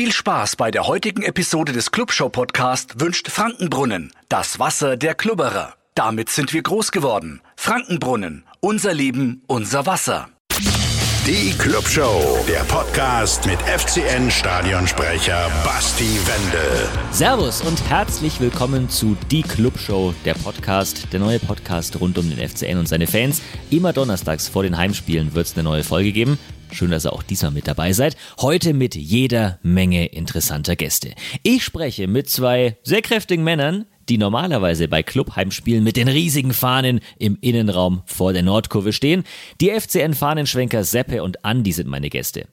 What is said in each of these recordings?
Viel Spaß bei der heutigen Episode des Clubshow Podcast wünscht Frankenbrunnen, das Wasser der Klubberer. Damit sind wir groß geworden. Frankenbrunnen, unser Leben, unser Wasser. Die Clubshow, der Podcast mit FCN-Stadionsprecher Basti Wendel. Servus und herzlich willkommen zu Die Clubshow, der Podcast, der neue Podcast rund um den FCN und seine Fans. Immer donnerstags vor den Heimspielen wird es eine neue Folge geben. Schön, dass ihr auch diesmal mit dabei seid. Heute mit jeder Menge interessanter Gäste. Ich spreche mit zwei sehr kräftigen Männern, die normalerweise bei Clubheimspielen mit den riesigen Fahnen im Innenraum vor der Nordkurve stehen. Die FCN-Fahnenschwenker Seppe und Andi sind meine Gäste.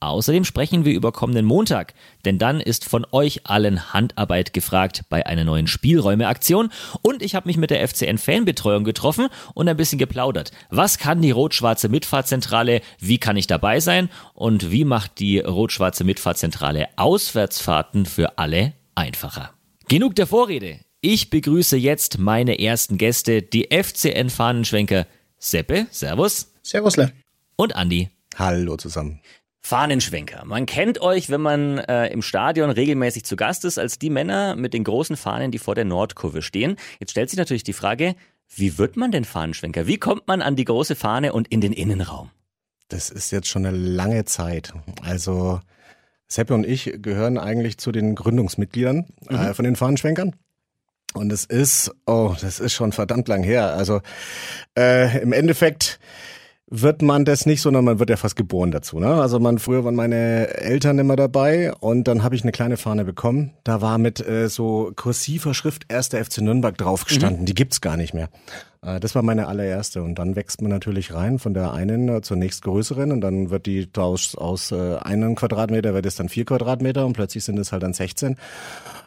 Außerdem sprechen wir über kommenden Montag, denn dann ist von euch allen Handarbeit gefragt bei einer neuen Spielräume-Aktion und ich habe mich mit der FCN-Fanbetreuung getroffen und ein bisschen geplaudert. Was kann die rot-schwarze Mitfahrzentrale, wie kann ich dabei sein und wie macht die rot-schwarze Mitfahrzentrale Auswärtsfahrten für alle einfacher? Genug der Vorrede. Ich begrüße jetzt meine ersten Gäste, die FCN-Fahnenschwenker Seppe, Servus. Servusle. Und Andi. Hallo zusammen. Fahnenschwenker. Man kennt euch, wenn man äh, im Stadion regelmäßig zu Gast ist, als die Männer mit den großen Fahnen, die vor der Nordkurve stehen. Jetzt stellt sich natürlich die Frage, wie wird man denn Fahnenschwenker? Wie kommt man an die große Fahne und in den Innenraum? Das ist jetzt schon eine lange Zeit. Also Seppe und ich gehören eigentlich zu den Gründungsmitgliedern mhm. äh, von den Fahnenschwenkern. Und es ist, oh, das ist schon verdammt lang her. Also äh, im Endeffekt wird man das nicht, sondern man wird ja fast geboren dazu. Ne? Also man früher waren meine Eltern immer dabei und dann habe ich eine kleine Fahne bekommen. Da war mit äh, so kursiver Schrift erster FC Nürnberg drauf gestanden. Mhm. Die gibt's gar nicht mehr. Äh, das war meine allererste und dann wächst man natürlich rein von der einen äh, zur nächstgrößeren und dann wird die aus, aus äh, einem Quadratmeter wird es dann vier Quadratmeter und plötzlich sind es halt dann 16.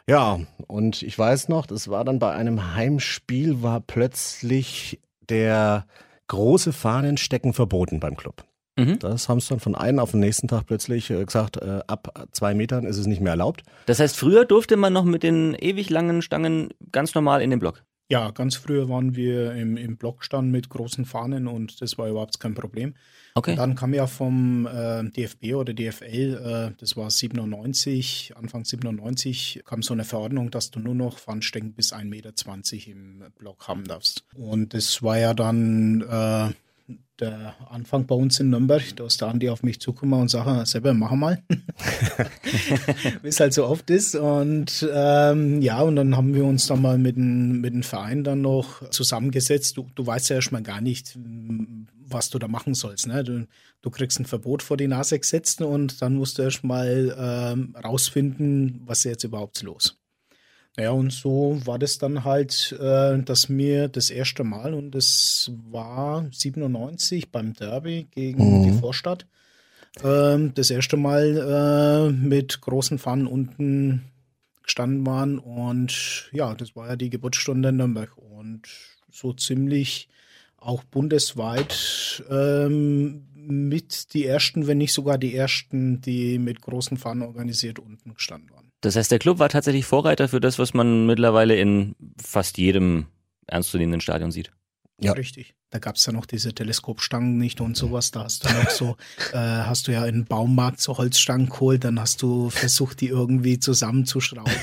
Ja, und ich weiß noch, das war dann bei einem Heimspiel war plötzlich der große Fahnen stecken verboten beim Club. Mhm. Das haben sie dann von einem auf den nächsten Tag plötzlich äh, gesagt, äh, ab zwei Metern ist es nicht mehr erlaubt. Das heißt, früher durfte man noch mit den ewig langen Stangen ganz normal in den Block? Ja, ganz früher waren wir im, im Blockstand mit großen Fahnen und das war überhaupt kein Problem. Okay. Und dann kam ja vom äh, DFB oder DFL, äh, das war 97, Anfang 97, kam so eine Verordnung, dass du nur noch Fahnenstecken bis 1,20 Meter im Block haben darfst. Und das war ja dann äh, der Anfang bei uns in Nürnberg, da ist der Andi auf mich zugekommen und sagt, selber mach mal. Wie es halt so oft ist. Und ähm, ja, und dann haben wir uns dann mal mit dem, mit dem Verein dann noch zusammengesetzt. Du, du weißt ja erstmal gar nicht, was du da machen sollst. Ne? Du, du kriegst ein Verbot vor die Nase gesetzt und dann musst du erstmal ähm, rausfinden, was ist jetzt überhaupt los. Ja, und so war das dann halt, äh, dass mir das erste Mal, und das war 97 beim Derby gegen mhm. die Vorstadt, äh, das erste Mal äh, mit großen Fahnen unten gestanden waren. Und ja, das war ja die Geburtsstunde in Nürnberg. Und so ziemlich auch bundesweit ähm, mit die ersten, wenn nicht sogar die ersten, die mit großen Fahnen organisiert unten gestanden waren. Das heißt, der Club war tatsächlich Vorreiter für das, was man mittlerweile in fast jedem ernstzunehmenden Stadion sieht. Ja. Richtig. Da gab es ja noch diese Teleskopstangen nicht und sowas. Da hast du noch so, äh, hast du ja in den Baumarkt so Holzstangen geholt, dann hast du versucht, die irgendwie zusammenzuschrauben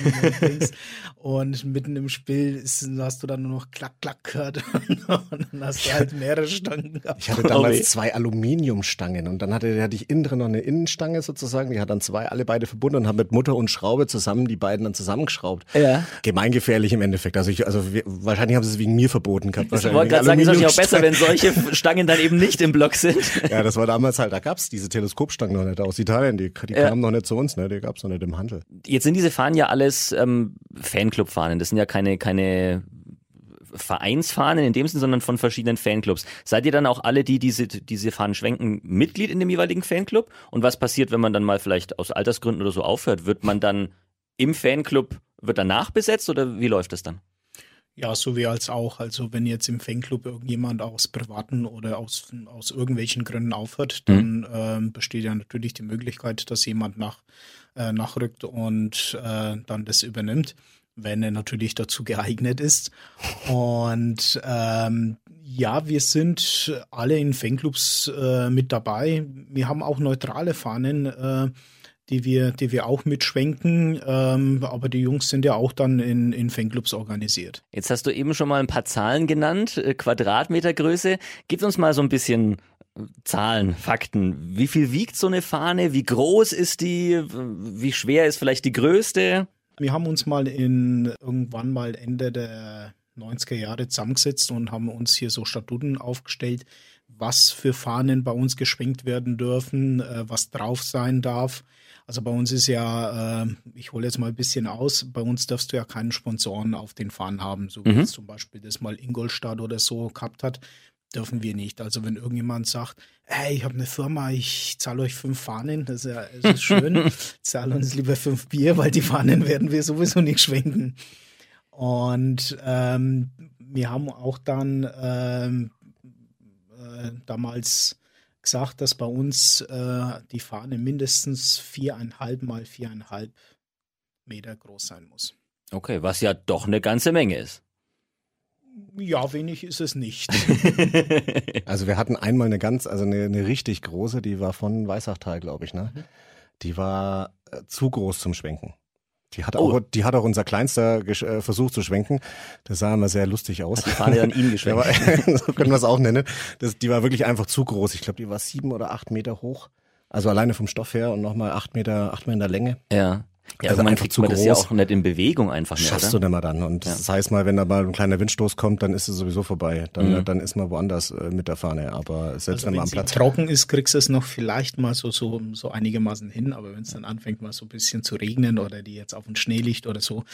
und, und mitten im Spiel ist, hast du dann nur noch klack, klack gehört und dann hast du halt mehrere Stangen gehabt. Ich hatte damals okay. zwei Aluminiumstangen und dann hatte, hatte ich innen drin noch eine Innenstange sozusagen, die hat dann zwei, alle beide verbunden und haben mit Mutter und Schraube zusammen die beiden dann zusammengeschraubt. Ja. Gemeingefährlich im Endeffekt. Also ich, also wir, wahrscheinlich haben sie es wegen mir verboten gehabt. Ich wollte gerade sagen, ist auch besser, wenn solche Stangen dann eben nicht im Block sind. Ja, das war damals halt, da gab's diese Teleskopstangen noch nicht aus Italien, die, die ja. kamen noch nicht zu uns, ne? die gab's noch nicht im Handel. Jetzt sind diese Fahnen ja alles ähm, Fanclub-Fahnen, das sind ja keine, keine Vereinsfahnen in dem Sinn, sondern von verschiedenen Fanclubs. Seid ihr dann auch alle, die diese, diese Fahnen schwenken, Mitglied in dem jeweiligen Fanclub? Und was passiert, wenn man dann mal vielleicht aus Altersgründen oder so aufhört? Wird man dann im Fanclub, wird danach besetzt oder wie läuft das dann? Ja, so wie als auch. Also wenn jetzt im Fanclub irgendjemand aus privaten oder aus, aus irgendwelchen Gründen aufhört, mhm. dann äh, besteht ja natürlich die Möglichkeit, dass jemand nach, äh, nachrückt und äh, dann das übernimmt, wenn er natürlich dazu geeignet ist. Und ähm, ja, wir sind alle in Fanclubs äh, mit dabei. Wir haben auch neutrale Fahnen. Die wir, die wir auch mitschwenken. Ähm, aber die Jungs sind ja auch dann in, in Fanclubs organisiert. Jetzt hast du eben schon mal ein paar Zahlen genannt, äh, Quadratmetergröße. Gib uns mal so ein bisschen äh, Zahlen, Fakten. Wie viel wiegt so eine Fahne? Wie groß ist die? Wie schwer ist vielleicht die größte? Wir haben uns mal in irgendwann mal Ende der 90er Jahre zusammengesetzt und haben uns hier so Statuten aufgestellt, was für Fahnen bei uns geschwenkt werden dürfen, äh, was drauf sein darf. Also bei uns ist ja, äh, ich hole jetzt mal ein bisschen aus, bei uns darfst du ja keinen Sponsoren auf den Fahnen haben, so wie mhm. zum Beispiel das mal Ingolstadt oder so gehabt hat, dürfen wir nicht. Also wenn irgendjemand sagt, hey, ich habe eine Firma, ich zahle euch fünf Fahnen, das ist ja das ist schön, zahle uns lieber fünf Bier, weil die Fahnen werden wir sowieso nicht schwenken. Und ähm, wir haben auch dann ähm, äh, damals gesagt, dass bei uns äh, die Fahne mindestens viereinhalb mal viereinhalb Meter groß sein muss. Okay, was ja doch eine ganze Menge ist. Ja, wenig ist es nicht. also wir hatten einmal eine ganz, also eine, eine richtig große, die war von Weißachtal, glaube ich, ne? Mhm. Die war äh, zu groß zum Schwenken. Die hat, oh. auch, die hat auch unser Kleinster äh, versucht zu schwenken. Das sah immer sehr lustig aus. Hat die Fahne an ihn geschwenkt. so können wir es auch nennen. Das, die war wirklich einfach zu groß. Ich glaube, die war sieben oder acht Meter hoch. Also alleine vom Stoff her und nochmal acht Meter, acht Meter Länge. Ja. Ja, also man kriegt man das ja auch nicht in Bewegung einfach mehr, Schaffst oder? du nicht mehr dann. Und ja. das heißt mal, wenn da mal ein kleiner Windstoß kommt, dann ist es sowieso vorbei. Dann, mhm. dann ist man woanders äh, mit der Fahne. Aber selbst also wenn man am Platz trocken ist, kriegst du es noch vielleicht mal so, so, so einigermaßen hin. Aber wenn es dann anfängt, mal so ein bisschen zu regnen oder die jetzt auf den Schnee liegt oder so,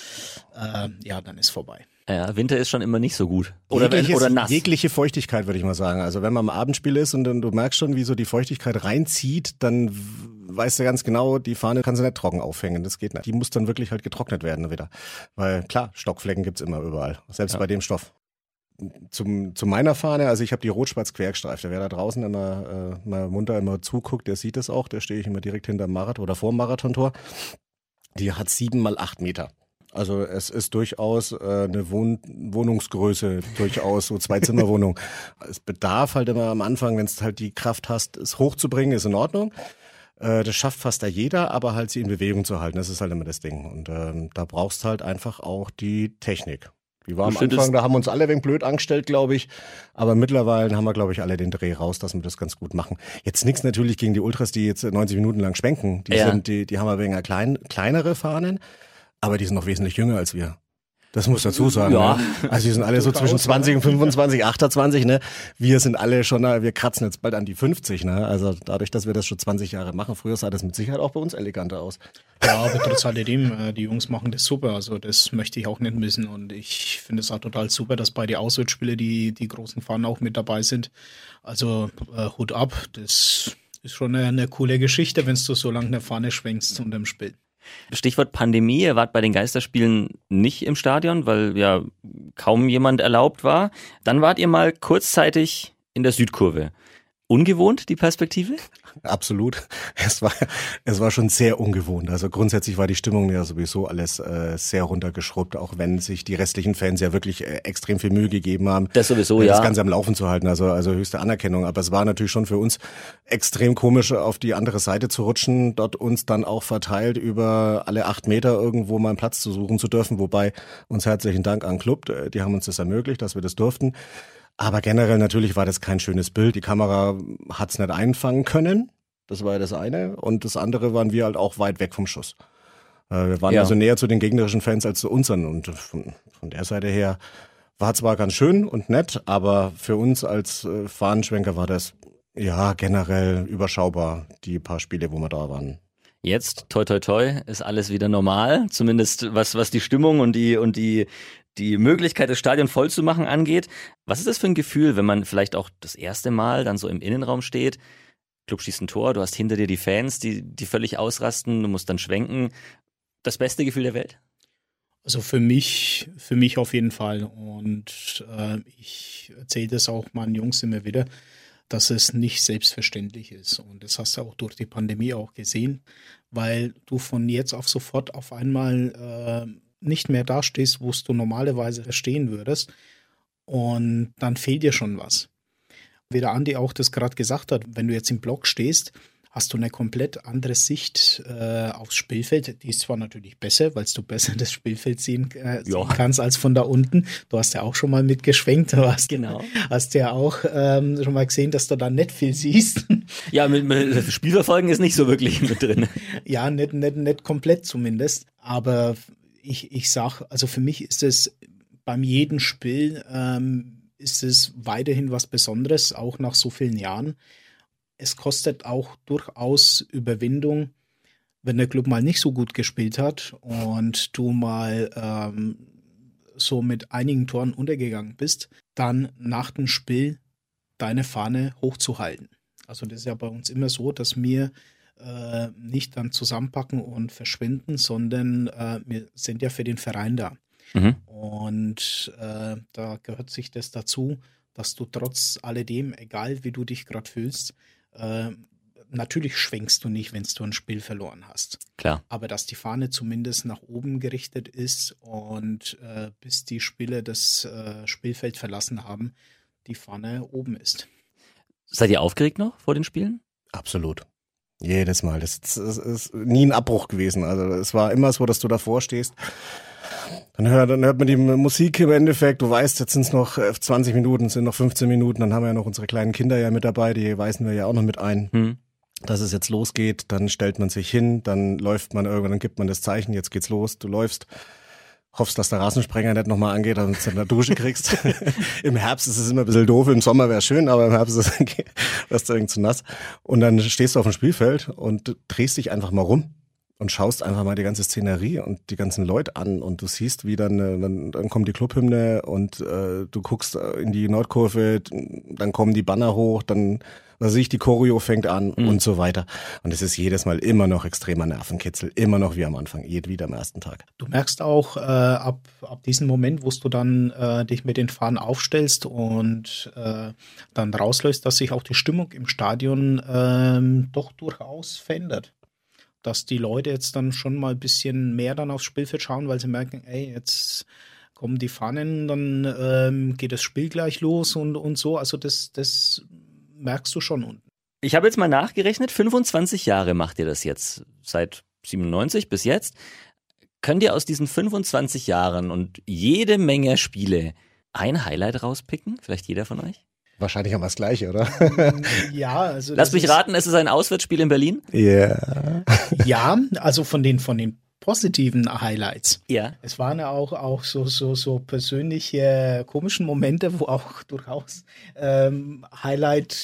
äh, ja, dann ist vorbei. Ja, Winter ist schon immer nicht so gut. Oder, wenn, oder nass. Jegliche Feuchtigkeit, würde ich mal sagen. Also wenn man am Abendspiel ist und dann du merkst schon, wie so die Feuchtigkeit reinzieht, dann weißt du ganz genau, die Fahne kann sie nicht trocken aufhängen. Das geht nicht. Die muss dann wirklich halt getrocknet werden wieder. Weil klar, Stockflecken gibt's immer überall. Selbst ja. bei dem Stoff. Zum, zu meiner Fahne, also ich habe die Rot-Schwarz-Quergestreifte. Wer da draußen immer äh, mal munter immer zuguckt, der sieht es auch. Da stehe ich immer direkt hinter dem Marathon oder vor dem Marathontor. Die hat sieben mal acht Meter. Also es ist durchaus äh, eine Wohn Wohnungsgröße, durchaus so Zwei-Zimmer-Wohnung. es bedarf halt immer am Anfang, wenn es halt die Kraft hast, es hochzubringen, ist in Ordnung. Äh, das schafft fast da jeder, aber halt sie in Bewegung zu halten, das ist halt immer das Ding. Und ähm, da brauchst halt einfach auch die Technik. Die war am Anfang, da haben uns alle wegen blöd angestellt, glaube ich. Aber mittlerweile haben wir, glaube ich, alle den Dreh raus, dass wir das ganz gut machen. Jetzt nichts natürlich gegen die Ultras, die jetzt 90 Minuten lang schwenken. Die ja. sind, die, die haben wir wegen klein, kleinere Fahnen. Aber die sind noch wesentlich jünger als wir. Das muss dazu sagen. Ja. Ne? Also die sind alle so zwischen 20 und 25, 28, ne? Wir sind alle schon, wir kratzen jetzt bald an die 50, ne? Also dadurch, dass wir das schon 20 Jahre machen, früher sah das mit Sicherheit auch bei uns eleganter aus. Ja, aber trotz alledem, äh, die Jungs machen das super. Also das möchte ich auch nicht missen. Und ich finde es auch total super, dass bei den Auswärtsspielen die, die großen Fahnen auch mit dabei sind. Also äh, Hut ab, das ist schon eine, eine coole Geschichte, wenn du so lange eine Fahne schwenkst unterm Spiel. Stichwort Pandemie, ihr wart bei den Geisterspielen nicht im Stadion, weil ja kaum jemand erlaubt war. Dann wart ihr mal kurzzeitig in der Südkurve. Ungewohnt, die Perspektive? Absolut. Es war, es war schon sehr ungewohnt. Also grundsätzlich war die Stimmung ja sowieso alles äh, sehr runtergeschrubbt, auch wenn sich die restlichen Fans ja wirklich äh, extrem viel Mühe gegeben haben. Das sowieso, äh, ja. Das Ganze am Laufen zu halten, also, also höchste Anerkennung. Aber es war natürlich schon für uns extrem komisch, auf die andere Seite zu rutschen, dort uns dann auch verteilt über alle acht Meter irgendwo mal einen Platz zu suchen zu dürfen. Wobei uns herzlichen Dank an Club, äh, die haben uns das ermöglicht, dass wir das durften. Aber generell natürlich war das kein schönes Bild. Die Kamera hat es nicht einfangen können. Das war ja das eine. Und das andere waren wir halt auch weit weg vom Schuss. Äh, wir waren ja. also näher zu den gegnerischen Fans als zu unseren. Und von, von der Seite her war zwar ganz schön und nett, aber für uns als äh, Fahnenschwenker war das ja generell überschaubar, die paar Spiele, wo wir da waren. Jetzt, toi toi toi, ist alles wieder normal, zumindest was, was die Stimmung und die, und die, die Möglichkeit, das Stadion voll zu machen angeht. Was ist das für ein Gefühl, wenn man vielleicht auch das erste Mal dann so im Innenraum steht? Club schießt ein Tor, du hast hinter dir die Fans, die, die völlig ausrasten, du musst dann schwenken. Das beste Gefühl der Welt? Also für mich, für mich auf jeden Fall. Und äh, ich erzähle das auch meinen Jungs immer wieder, dass es nicht selbstverständlich ist. Und das hast du auch durch die Pandemie auch gesehen, weil du von jetzt auf sofort auf einmal äh, nicht mehr dastehst, wo du normalerweise stehen würdest. Und dann fehlt dir schon was. Wie der Andi auch das gerade gesagt hat, wenn du jetzt im Block stehst hast du eine komplett andere Sicht äh, aufs Spielfeld. Die ist zwar natürlich besser, weil du besser das Spielfeld sehen, äh, sehen kannst als von da unten. Du hast ja auch schon mal mitgeschwenkt, du hast, genau. hast ja auch ähm, schon mal gesehen, dass du da nicht viel siehst. Ja, mit, mit Spielverfolgen ist nicht so wirklich mit drin. ja, nicht, nicht, nicht komplett zumindest. Aber ich, ich sag, also für mich ist es beim jedem Spiel ähm, ist es weiterhin was Besonderes, auch nach so vielen Jahren es kostet auch durchaus Überwindung, wenn der Club mal nicht so gut gespielt hat und du mal ähm, so mit einigen Toren untergegangen bist, dann nach dem Spiel deine Fahne hochzuhalten. Also das ist ja bei uns immer so, dass wir äh, nicht dann zusammenpacken und verschwinden, sondern äh, wir sind ja für den Verein da. Mhm. Und äh, da gehört sich das dazu, dass du trotz alledem, egal wie du dich gerade fühlst, äh, natürlich schwenkst du nicht, wenn du ein Spiel verloren hast. Klar. Aber dass die Fahne zumindest nach oben gerichtet ist und äh, bis die Spieler das äh, Spielfeld verlassen haben, die Fahne oben ist. Seid ihr aufgeregt noch vor den Spielen? Absolut. Jedes Mal. Das, das ist nie ein Abbruch gewesen. Also es war immer so, dass du davor stehst dann hört, dann hört man die Musik im Endeffekt. Du weißt, jetzt sind es noch 20 äh, Minuten, sind noch 15 Minuten. Dann haben wir ja noch unsere kleinen Kinder ja mit dabei, die weisen wir ja auch noch mit ein. Hm. Dass es jetzt losgeht, dann stellt man sich hin, dann läuft man irgendwann, dann gibt man das Zeichen, jetzt geht's los, du läufst hoffst, dass der Rasensprenger nicht nochmal angeht, damit du eine Dusche kriegst. Im Herbst ist es immer ein bisschen doof, im Sommer wäre schön, aber im Herbst ist es, du irgendwie zu nass. Und dann stehst du auf dem Spielfeld und drehst dich einfach mal rum und schaust einfach mal die ganze Szenerie und die ganzen Leute an und du siehst, wie dann, äh, dann, dann kommt die Clubhymne und äh, du guckst äh, in die Nordkurve, dann kommen die Banner hoch, dann was ich, die Choreo fängt an mhm. und so weiter. Und es ist jedes Mal immer noch extremer Nervenkitzel, immer noch wie am Anfang, jed wieder am ersten Tag. Du merkst auch äh, ab, ab diesem Moment, wo du dann äh, dich mit den Fahnen aufstellst und äh, dann rausläufst, dass sich auch die Stimmung im Stadion äh, doch durchaus verändert dass die Leute jetzt dann schon mal ein bisschen mehr dann aufs Spielfeld schauen, weil sie merken, ey, jetzt kommen die Fahnen, dann ähm, geht das Spiel gleich los und, und so. Also das, das merkst du schon unten. Ich habe jetzt mal nachgerechnet, 25 Jahre macht ihr das jetzt, seit 97 bis jetzt. Könnt ihr aus diesen 25 Jahren und jede Menge Spiele ein Highlight rauspicken? Vielleicht jeder von euch? Wahrscheinlich haben wir das gleiche, oder? Ja, also. Lass mich raten, es ist ein Auswärtsspiel in Berlin? Ja. Yeah. Ja, also von den, von den positiven Highlights. Ja. Es waren ja auch, auch so, so, so persönliche komischen Momente, wo auch durchaus ähm, Highlight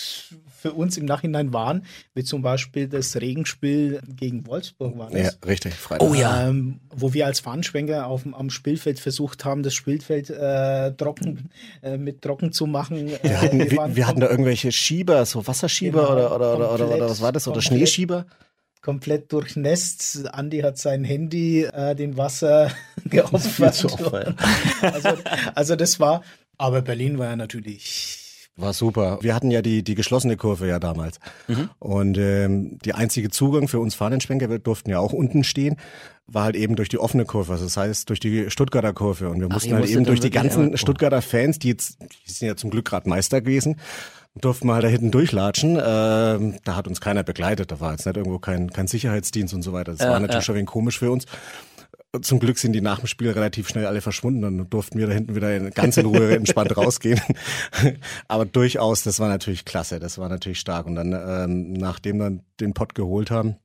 für uns im Nachhinein waren, wie zum Beispiel das Regenspiel gegen Wolfsburg war das. Ja, richtig, Freitag. Oh ja. Ähm, wo wir als Fahnenschwenker auf, am Spielfeld versucht haben, das Spielfeld äh, trocken, äh, mit trocken zu machen. Wir hatten, wir, wir, hatten da irgendwelche Schieber, so Wasserschieber genau, oder, oder, oder, oder, oder was war das? Oder Schneeschieber? Komplett durchnässt. Andi hat sein Handy äh, den Wasser geopfert. also, also das war, aber Berlin war ja natürlich war super. Wir hatten ja die, die geschlossene Kurve ja damals. Mhm. Und ähm, die einzige Zugang für uns Fahnenschwenker, wir durften ja auch unten stehen, war halt eben durch die offene Kurve, also das heißt durch die Stuttgarter Kurve. Und wir Ach, mussten halt eben durch die ganzen Stuttgarter Fans, die jetzt, die sind ja zum Glück gerade Meister gewesen, durften wir halt da hinten durchlatschen. Ähm, da hat uns keiner begleitet, da war jetzt nicht irgendwo kein, kein Sicherheitsdienst und so weiter. Das äh, war natürlich äh. schon ein wenig komisch für uns zum Glück sind die nach dem Spiel relativ schnell alle verschwunden. Dann durften wir da hinten wieder in, ganz in Ruhe entspannt rausgehen. Aber durchaus, das war natürlich klasse, das war natürlich stark. Und dann, ähm, nachdem wir den Pott geholt haben,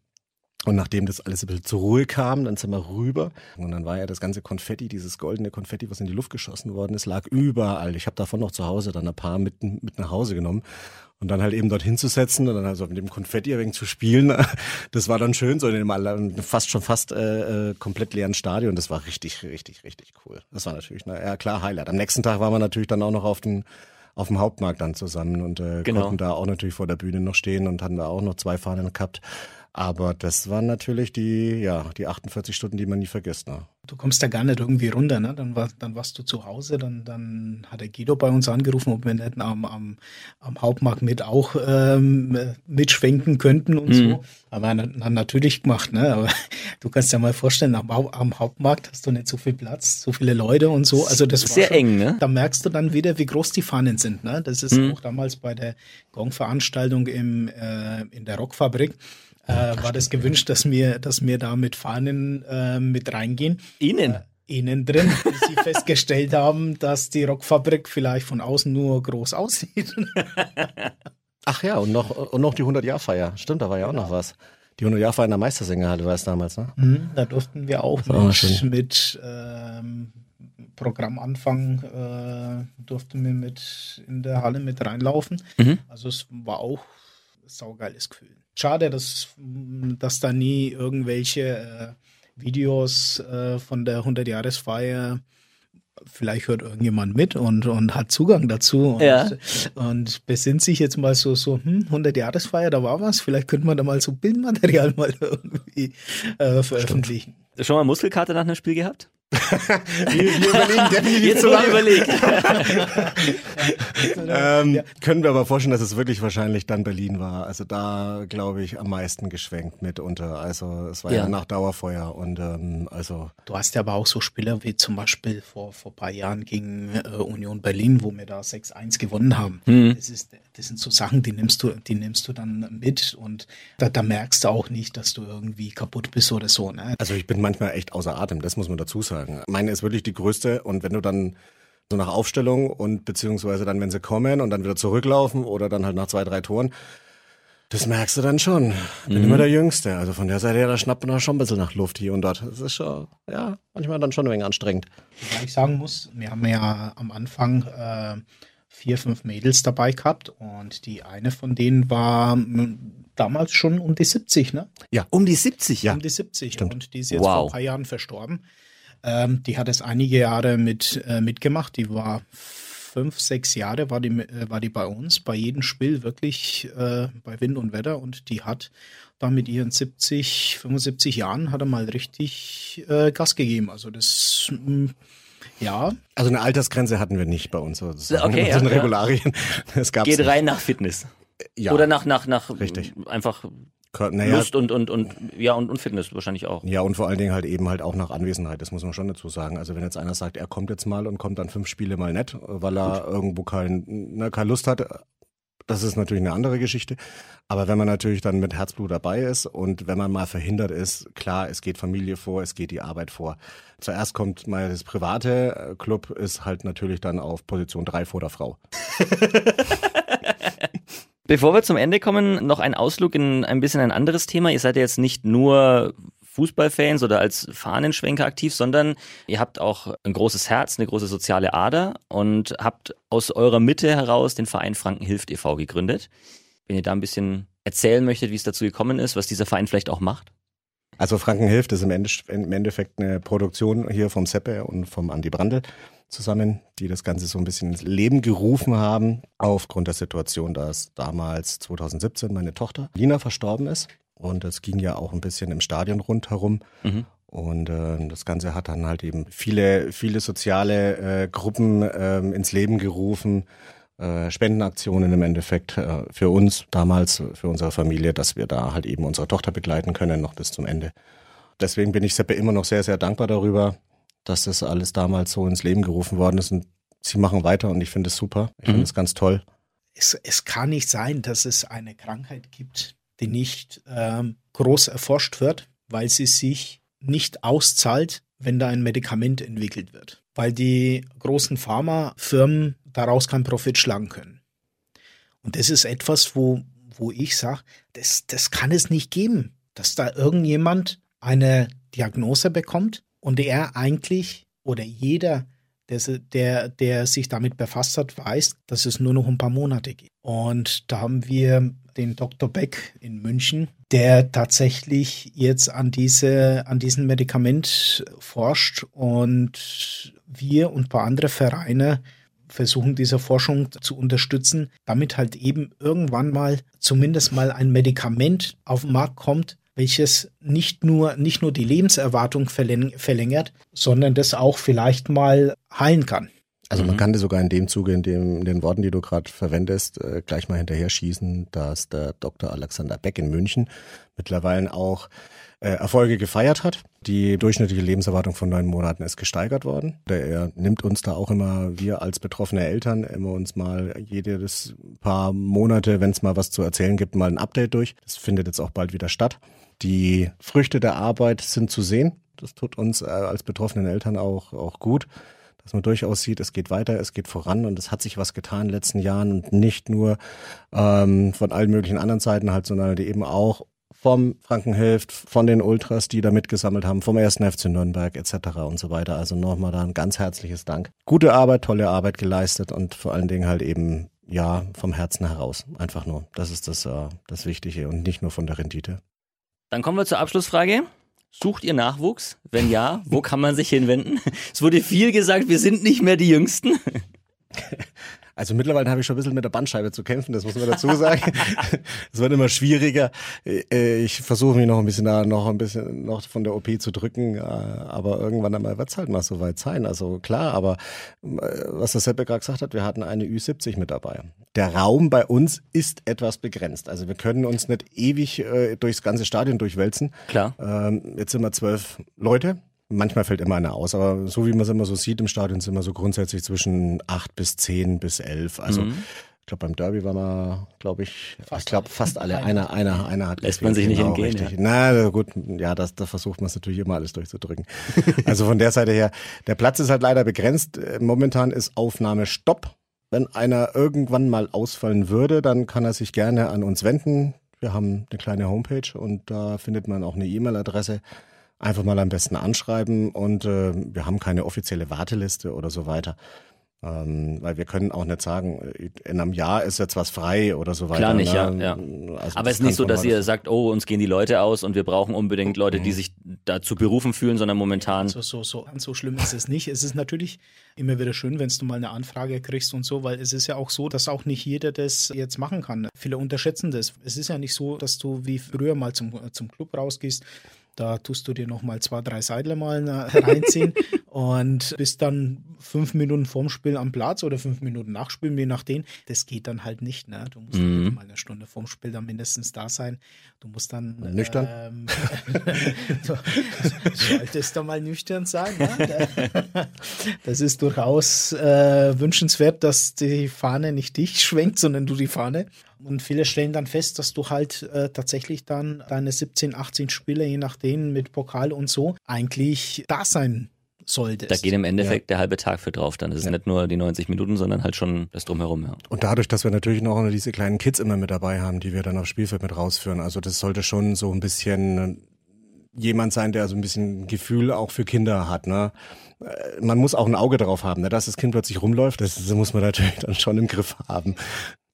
und nachdem das alles ein bisschen zur Ruhe kam, dann sind wir rüber. Und dann war ja das ganze Konfetti, dieses goldene Konfetti, was in die Luft geschossen worden ist, lag überall. Ich habe davon noch zu Hause dann ein paar mit, mit nach Hause genommen. Und dann halt eben dort hinzusetzen und dann also mit dem Konfetti ein wenig zu spielen, das war dann schön, so in dem fast schon fast äh, äh, komplett leeren Stadion. Das war richtig, richtig, richtig cool. Das war natürlich, na, ja klar, Highlight. Am nächsten Tag waren wir natürlich dann auch noch auf den auf dem Hauptmarkt dann zusammen und äh, genau. konnten da auch natürlich vor der Bühne noch stehen und hatten da auch noch zwei Fahnen gehabt. Aber das waren natürlich die, ja, die 48 Stunden, die man nie vergisst. Ne? Du kommst da gar nicht irgendwie runter, ne? Dann, war, dann warst du zu Hause, dann, dann hat der Guido bei uns angerufen, ob wir nicht am, am, am Hauptmarkt mit auch ähm, mitschwenken könnten und mhm. so. Aber dann natürlich gemacht, ne? Aber du kannst dir mal vorstellen, am, am, Hauptmarkt hast du nicht so viel Platz, so viele Leute und so. Also das sehr schon, eng, ne? Da merkst du dann wieder, wie groß die Fahnen sind, ne? Das ist mhm. auch damals bei der Gong-Veranstaltung im, äh, in der Rockfabrik äh, war das gewünscht, dass wir, dass wir da mit Fahnen äh, mit reingehen. Ihnen? Äh, Ihnen drin, bis sie festgestellt haben, dass die Rockfabrik vielleicht von außen nur groß aussieht. Ach ja, und noch, und noch die 100-Jahr-Feier. Stimmt, da war ja auch noch was. Die 100-Jahr-Feier in der Meistersängerhalle war es damals, ne? Mhm, da durften wir auch mit, mit ähm, Programmanfang äh, durften wir mit in der Halle mit reinlaufen. Mhm. Also es war auch ein saugeiles Gefühl schade, dass, dass da nie irgendwelche äh, Videos äh, von der 100-Jahresfeier vielleicht hört irgendjemand mit und, und hat Zugang dazu und, ja. und besinnt sich jetzt mal so, so hm, 100 Jahresfeier, da war was, vielleicht könnte man da mal so Bildmaterial mal irgendwie äh, veröffentlichen. Stimmt. Schon mal Muskelkarte nach einem Spiel gehabt? Wir, wir überlegen definitiv Jetzt zu lange. Überlegt. ähm, ja. Können wir aber vorstellen, dass es wirklich wahrscheinlich dann Berlin war. Also da glaube ich am meisten geschwenkt mitunter. Also es war ja, ja nach Dauerfeuer und ähm, also. Du hast ja aber auch so Spieler wie zum Beispiel vor vor paar Jahren gegen äh, Union Berlin, wo wir da 6-1 gewonnen haben. Mhm. Das ist das sind so Sachen, die nimmst du die nimmst du dann mit und da, da merkst du auch nicht, dass du irgendwie kaputt bist oder so. Ne? Also ich bin manchmal echt außer Atem. Das muss man dazu sagen sagen. Meine ist wirklich die größte und wenn du dann so nach Aufstellung und beziehungsweise dann, wenn sie kommen und dann wieder zurücklaufen oder dann halt nach zwei, drei Toren, das merkst du dann schon. Bin mhm. immer der Jüngste. Also von der Seite her, da schnappt man schon ein bisschen nach Luft hier und dort. Das ist schon, ja, manchmal dann schon ein wenig anstrengend. Wobei ich sagen muss, wir haben ja am Anfang äh, vier, fünf Mädels dabei gehabt und die eine von denen war damals schon um die 70, ne? Ja, um die 70, ja. Um die 70. Stimmt. Und die ist jetzt wow. vor ein paar Jahren verstorben. Ähm, die hat es einige Jahre mit, äh, mitgemacht. Die war fünf, sechs Jahre war die, äh, war die bei uns, bei jedem Spiel wirklich äh, bei Wind und Wetter und die hat da mit ihren 70, 75 Jahren hat er mal richtig äh, Gas gegeben. Also das mh, mm, ja. Also eine Altersgrenze hatten wir nicht bei uns. Sozusagen. Okay, ja, Regularien. Es gab's Geht rein nach Fitness. Ja. Oder nach, nach, nach Richtig. einfach naja, Lust und, und, und, ja, und, und Fitness wahrscheinlich auch. Ja, und vor allen Dingen halt eben halt auch nach Anwesenheit, das muss man schon dazu sagen. Also wenn jetzt einer sagt, er kommt jetzt mal und kommt dann fünf Spiele mal nicht, weil er Gut. irgendwo kein, ne, keine Lust hat, das ist natürlich eine andere Geschichte. Aber wenn man natürlich dann mit Herzblut dabei ist und wenn man mal verhindert ist, klar, es geht Familie vor, es geht die Arbeit vor. Zuerst kommt mal das private Club, ist halt natürlich dann auf Position drei vor der Frau. Bevor wir zum Ende kommen, noch ein Ausflug in ein bisschen ein anderes Thema. Ihr seid ja jetzt nicht nur Fußballfans oder als Fahnenschwenker aktiv, sondern ihr habt auch ein großes Herz, eine große soziale Ader und habt aus eurer Mitte heraus den Verein Franken hilft e.V. gegründet. Wenn ihr da ein bisschen erzählen möchtet, wie es dazu gekommen ist, was dieser Verein vielleicht auch macht. Also Franken hilft ist im Endeffekt eine Produktion hier vom Seppe und vom Andi Brandl zusammen, die das Ganze so ein bisschen ins Leben gerufen haben, aufgrund der Situation, dass damals 2017 meine Tochter Lina verstorben ist. Und es ging ja auch ein bisschen im Stadion rundherum. Mhm. Und äh, das Ganze hat dann halt eben viele, viele soziale äh, Gruppen äh, ins Leben gerufen, äh, Spendenaktionen im Endeffekt äh, für uns damals, für unsere Familie, dass wir da halt eben unsere Tochter begleiten können, noch bis zum Ende. Deswegen bin ich Seppe immer noch sehr, sehr dankbar darüber, dass das alles damals so ins Leben gerufen worden ist. Und sie machen weiter und ich finde es super. Ich mhm. finde es ganz toll. Es, es kann nicht sein, dass es eine Krankheit gibt, die nicht ähm, groß erforscht wird, weil sie sich nicht auszahlt, wenn da ein Medikament entwickelt wird. Weil die großen Pharmafirmen daraus keinen Profit schlagen können. Und das ist etwas, wo, wo ich sage, das, das kann es nicht geben, dass da irgendjemand eine Diagnose bekommt und er eigentlich oder jeder, der, der, der sich damit befasst hat, weiß, dass es nur noch ein paar Monate geht. Und da haben wir den Dr. Beck in München, der tatsächlich jetzt an diese, an diesem Medikament forscht und wir und ein paar andere Vereine versuchen, diese Forschung zu unterstützen, damit halt eben irgendwann mal zumindest mal ein Medikament auf den Markt kommt, welches nicht nur, nicht nur die Lebenserwartung verlängert, sondern das auch vielleicht mal heilen kann. Also man mhm. kann dir sogar in dem Zuge, in, dem, in den Worten, die du gerade verwendest, äh, gleich mal hinterher schießen, dass der Dr. Alexander Beck in München mittlerweile auch äh, Erfolge gefeiert hat. Die durchschnittliche Lebenserwartung von neun Monaten ist gesteigert worden. Er nimmt uns da auch immer, wir als betroffene Eltern, immer uns mal jedes paar Monate, wenn es mal was zu erzählen gibt, mal ein Update durch. Das findet jetzt auch bald wieder statt. Die Früchte der Arbeit sind zu sehen. Das tut uns äh, als betroffenen Eltern auch, auch gut dass man durchaus sieht, es geht weiter, es geht voran und es hat sich was getan in den letzten Jahren und nicht nur ähm, von allen möglichen anderen Seiten halt, sondern eben auch vom Frankenhilft, von den Ultras, die da mitgesammelt haben, vom ersten FC Nürnberg etc. und so weiter. Also nochmal da ein ganz herzliches Dank. Gute Arbeit, tolle Arbeit geleistet und vor allen Dingen halt eben ja vom Herzen heraus. Einfach nur. Das ist das, äh, das Wichtige und nicht nur von der Rendite. Dann kommen wir zur Abschlussfrage. Sucht ihr Nachwuchs? Wenn ja, wo kann man sich hinwenden? Es wurde viel gesagt, wir sind nicht mehr die Jüngsten. Also mittlerweile habe ich schon ein bisschen mit der Bandscheibe zu kämpfen, das muss man dazu sagen. es wird immer schwieriger. Äh, ich versuche mich noch ein bisschen da, noch ein bisschen noch von der OP zu drücken, äh, aber irgendwann einmal wird es halt mal so weit sein. Also klar, aber äh, was der Seppe gerade gesagt hat, wir hatten eine Ü70 mit dabei. Der Raum bei uns ist etwas begrenzt. Also wir können uns nicht ewig durchs ganze Stadion durchwälzen. Klar. Ähm, jetzt sind wir zwölf Leute Manchmal fällt immer einer aus, aber so wie man es immer so sieht im Stadion, sind wir so grundsätzlich zwischen acht bis zehn bis elf. Also mhm. ich glaube beim Derby war man, glaube ich, fast ich glaube fast alle. Einer, einer, einer hat lässt man sich nicht genau, entgehen. Richtig. Ja. Na gut, ja, das, da versucht man es natürlich immer alles durchzudrücken. also von der Seite her, der Platz ist halt leider begrenzt. Momentan ist Aufnahme Stopp. Wenn einer irgendwann mal ausfallen würde, dann kann er sich gerne an uns wenden. Wir haben eine kleine Homepage und da findet man auch eine E-Mail-Adresse einfach mal am besten anschreiben und äh, wir haben keine offizielle Warteliste oder so weiter. Ähm, weil wir können auch nicht sagen, in einem Jahr ist jetzt was frei oder so weiter. Klar nicht, ne? ja. ja. Also Aber es ist nicht so, dass ihr sagt, oh, uns gehen die Leute aus und wir brauchen unbedingt Leute, die mhm. sich dazu berufen fühlen, sondern momentan. So, so, so, so schlimm ist es nicht. Es ist natürlich immer wieder schön, wenn du mal eine Anfrage kriegst und so, weil es ist ja auch so, dass auch nicht jeder das jetzt machen kann. Viele unterschätzen das. Es ist ja nicht so, dass du wie früher mal zum, zum Club rausgehst da tust du dir nochmal zwei, drei Seidler mal reinziehen und bist dann fünf Minuten vorm Spiel am Platz oder fünf Minuten nachspielen, je nachdem. Das geht dann halt nicht. Ne? Du musst mhm. mal eine Stunde vorm Spiel dann mindestens da sein. Du musst dann. Nüchtern? Ähm, du solltest da mal nüchtern sein. Ne? Das ist durchaus äh, wünschenswert, dass die Fahne nicht dich schwenkt, sondern du die Fahne. Und viele stellen dann fest, dass du halt äh, tatsächlich dann deine 17, 18 Spiele, je nachdem, mit Pokal und so, eigentlich da sein solltest. Da geht im Endeffekt ja. der halbe Tag für drauf. Dann ist ja. es nicht nur die 90 Minuten, sondern halt schon das Drumherum. Ja. Und dadurch, dass wir natürlich noch diese kleinen Kids immer mit dabei haben, die wir dann aufs Spielfeld mit rausführen. Also das sollte schon so ein bisschen äh, jemand sein, der so ein bisschen Gefühl auch für Kinder hat. Ne? Äh, man muss auch ein Auge drauf haben, ne? dass das Kind plötzlich rumläuft. Das, das muss man natürlich dann schon im Griff haben.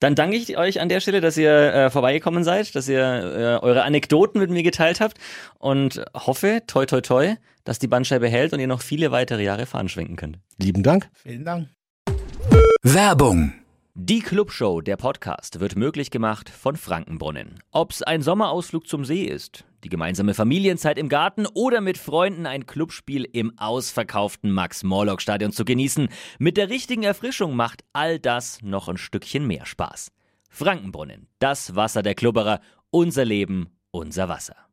Dann danke ich euch an der Stelle, dass ihr äh, vorbeigekommen seid, dass ihr äh, eure Anekdoten mit mir geteilt habt und hoffe, toi toi toi, dass die Bandscheibe hält und ihr noch viele weitere Jahre fahren schwenken könnt. Lieben Dank. Vielen Dank. Werbung die Clubshow, der Podcast, wird möglich gemacht von Frankenbrunnen. Ob's ein Sommerausflug zum See ist, die gemeinsame Familienzeit im Garten oder mit Freunden ein Clubspiel im ausverkauften Max-Morlock-Stadion zu genießen, mit der richtigen Erfrischung macht all das noch ein Stückchen mehr Spaß. Frankenbrunnen, das Wasser der Klubberer, unser Leben, unser Wasser.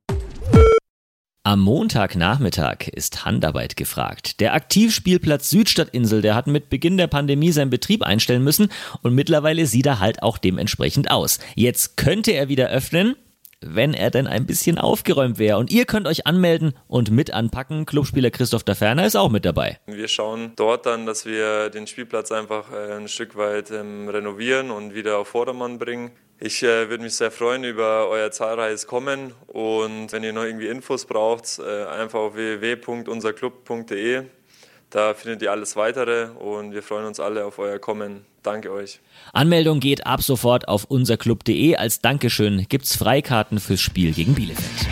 Am Montagnachmittag ist Handarbeit gefragt. Der Aktivspielplatz Südstadtinsel, der hat mit Beginn der Pandemie seinen Betrieb einstellen müssen und mittlerweile sieht er halt auch dementsprechend aus. Jetzt könnte er wieder öffnen, wenn er denn ein bisschen aufgeräumt wäre. Und ihr könnt euch anmelden und mit anpacken. Clubspieler Christoph Daferner ist auch mit dabei. Wir schauen dort dann, dass wir den Spielplatz einfach äh, ein Stück weit ähm, renovieren und wieder auf Vordermann bringen. Ich äh, würde mich sehr freuen über euer zahlreiches Kommen und wenn ihr noch irgendwie Infos braucht, äh, einfach auf www.unserclub.de. Da findet ihr alles weitere und wir freuen uns alle auf euer Kommen. Danke euch. Anmeldung geht ab sofort auf unserclub.de. Als Dankeschön gibt's Freikarten fürs Spiel gegen Bielefeld.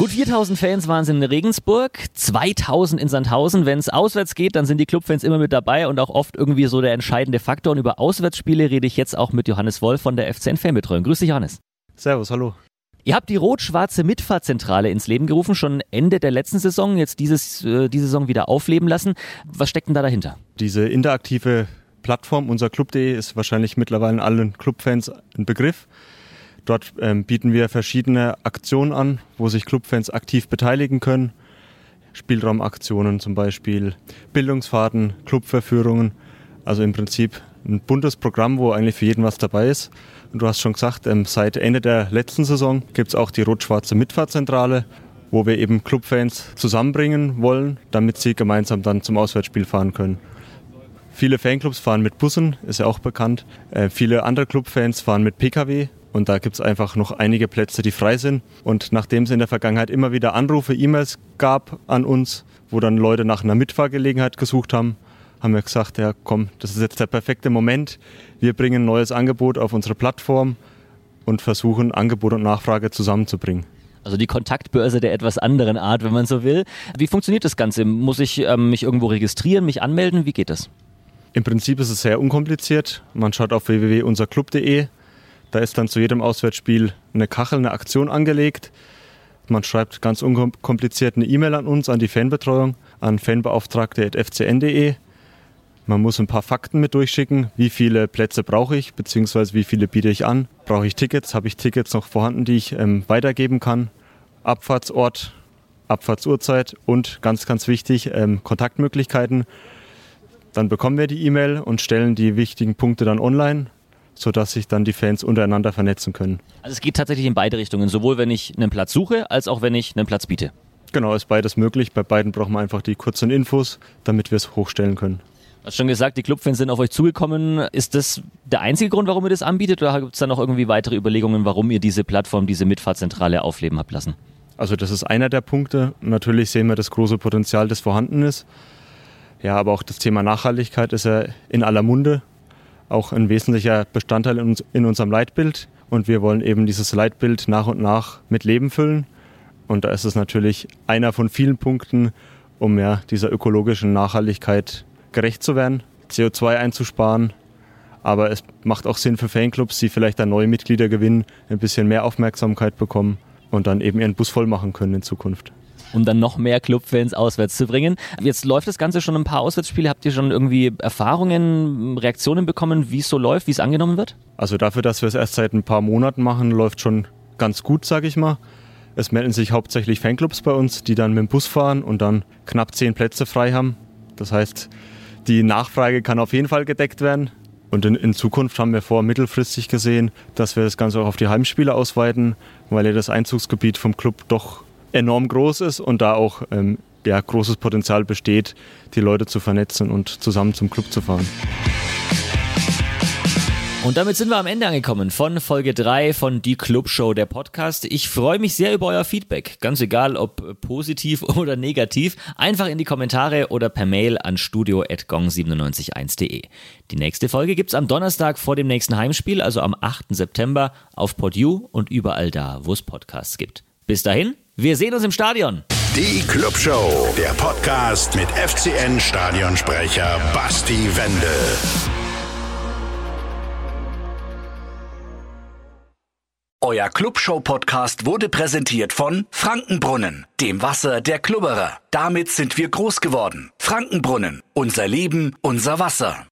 Gut 4000 Fans waren es in Regensburg, 2000 in Sandhausen. Wenn es auswärts geht, dann sind die Clubfans immer mit dabei und auch oft irgendwie so der entscheidende Faktor. Und über Auswärtsspiele rede ich jetzt auch mit Johannes Wolf von der FCN Fanbetreuung. Grüß dich, Johannes. Servus, hallo. Ihr habt die rot-schwarze Mitfahrzentrale ins Leben gerufen, schon Ende der letzten Saison, jetzt dieses, äh, diese Saison wieder aufleben lassen. Was steckt denn da dahinter? Diese interaktive Plattform, unser Club.de, ist wahrscheinlich mittlerweile allen Clubfans ein Begriff. Dort ähm, bieten wir verschiedene Aktionen an, wo sich Clubfans aktiv beteiligen können. Spielraumaktionen zum Beispiel, Bildungsfahrten, Clubverführungen. Also im Prinzip ein buntes Programm, wo eigentlich für jeden was dabei ist. Und du hast schon gesagt, ähm, seit Ende der letzten Saison gibt es auch die rot-schwarze Mitfahrzentrale, wo wir eben Clubfans zusammenbringen wollen, damit sie gemeinsam dann zum Auswärtsspiel fahren können. Viele Fanclubs fahren mit Bussen, ist ja auch bekannt. Äh, viele andere Clubfans fahren mit Pkw und da gibt es einfach noch einige Plätze, die frei sind. Und nachdem es in der Vergangenheit immer wieder Anrufe, E-Mails gab an uns, wo dann Leute nach einer Mitfahrgelegenheit gesucht haben, haben wir gesagt, ja komm, das ist jetzt der perfekte Moment. Wir bringen ein neues Angebot auf unsere Plattform und versuchen Angebot und Nachfrage zusammenzubringen. Also die Kontaktbörse der etwas anderen Art, wenn man so will. Wie funktioniert das Ganze? Muss ich ähm, mich irgendwo registrieren, mich anmelden? Wie geht das? Im Prinzip ist es sehr unkompliziert. Man schaut auf www.unserclub.de. Da ist dann zu jedem Auswärtsspiel eine Kachel, eine Aktion angelegt. Man schreibt ganz unkompliziert eine E-Mail an uns, an die Fanbetreuung, an fanbeauftragte.fcn.de. Man muss ein paar Fakten mit durchschicken. Wie viele Plätze brauche ich, beziehungsweise wie viele biete ich an? Brauche ich Tickets? Habe ich Tickets noch vorhanden, die ich ähm, weitergeben kann? Abfahrtsort, Abfahrtsuhrzeit und ganz, ganz wichtig, ähm, Kontaktmöglichkeiten. Dann bekommen wir die E-Mail und stellen die wichtigen Punkte dann online, sodass sich dann die Fans untereinander vernetzen können. Also es geht tatsächlich in beide Richtungen, sowohl wenn ich einen Platz suche, als auch wenn ich einen Platz biete. Genau, ist beides möglich. Bei beiden brauchen wir einfach die kurzen Infos, damit wir es hochstellen können. Du hast schon gesagt, die Clubfans sind auf euch zugekommen. Ist das der einzige Grund, warum ihr das anbietet oder gibt es da noch irgendwie weitere Überlegungen, warum ihr diese Plattform, diese Mitfahrzentrale aufleben habt lassen? Also das ist einer der Punkte. Natürlich sehen wir das große Potenzial, das vorhanden ist. Ja, aber auch das Thema Nachhaltigkeit ist ja in aller Munde. Auch ein wesentlicher Bestandteil in, uns, in unserem Leitbild. Und wir wollen eben dieses Leitbild nach und nach mit Leben füllen. Und da ist es natürlich einer von vielen Punkten, um ja dieser ökologischen Nachhaltigkeit gerecht zu werden, CO2 einzusparen. Aber es macht auch Sinn für Fanclubs, die vielleicht dann neue Mitglieder gewinnen, ein bisschen mehr Aufmerksamkeit bekommen und dann eben ihren Bus voll machen können in Zukunft. Um dann noch mehr Clubfans auswärts zu bringen. Jetzt läuft das Ganze schon ein paar Auswärtsspiele. Habt ihr schon irgendwie Erfahrungen, Reaktionen bekommen, wie es so läuft, wie es angenommen wird? Also dafür, dass wir es erst seit ein paar Monaten machen, läuft schon ganz gut, sage ich mal. Es melden sich hauptsächlich Fanclubs bei uns, die dann mit dem Bus fahren und dann knapp zehn Plätze frei haben. Das heißt, die Nachfrage kann auf jeden Fall gedeckt werden. Und in, in, Zukunft haben wir vor, mittelfristig gesehen, dass wir das Ganze auch auf die Heimspiele ausweiten, weil ja das Einzugsgebiet vom Club doch enorm groß ist und da auch ähm, ja, großes Potenzial besteht, die Leute zu vernetzen und zusammen zum Club zu fahren. Und damit sind wir am Ende angekommen von Folge 3 von Die Club Show, der Podcast. Ich freue mich sehr über euer Feedback. Ganz egal, ob positiv oder negativ. Einfach in die Kommentare oder per Mail an studio.gong971.de. Die nächste Folge gibt's am Donnerstag vor dem nächsten Heimspiel, also am 8. September auf PodU und überall da, wo es Podcasts gibt. Bis dahin, wir sehen uns im Stadion. Die Club Show, der Podcast mit FCN Stadionsprecher Basti Wendel. Euer Clubshow-Podcast wurde präsentiert von Frankenbrunnen, dem Wasser der Klubberer. Damit sind wir groß geworden. Frankenbrunnen, unser Leben, unser Wasser.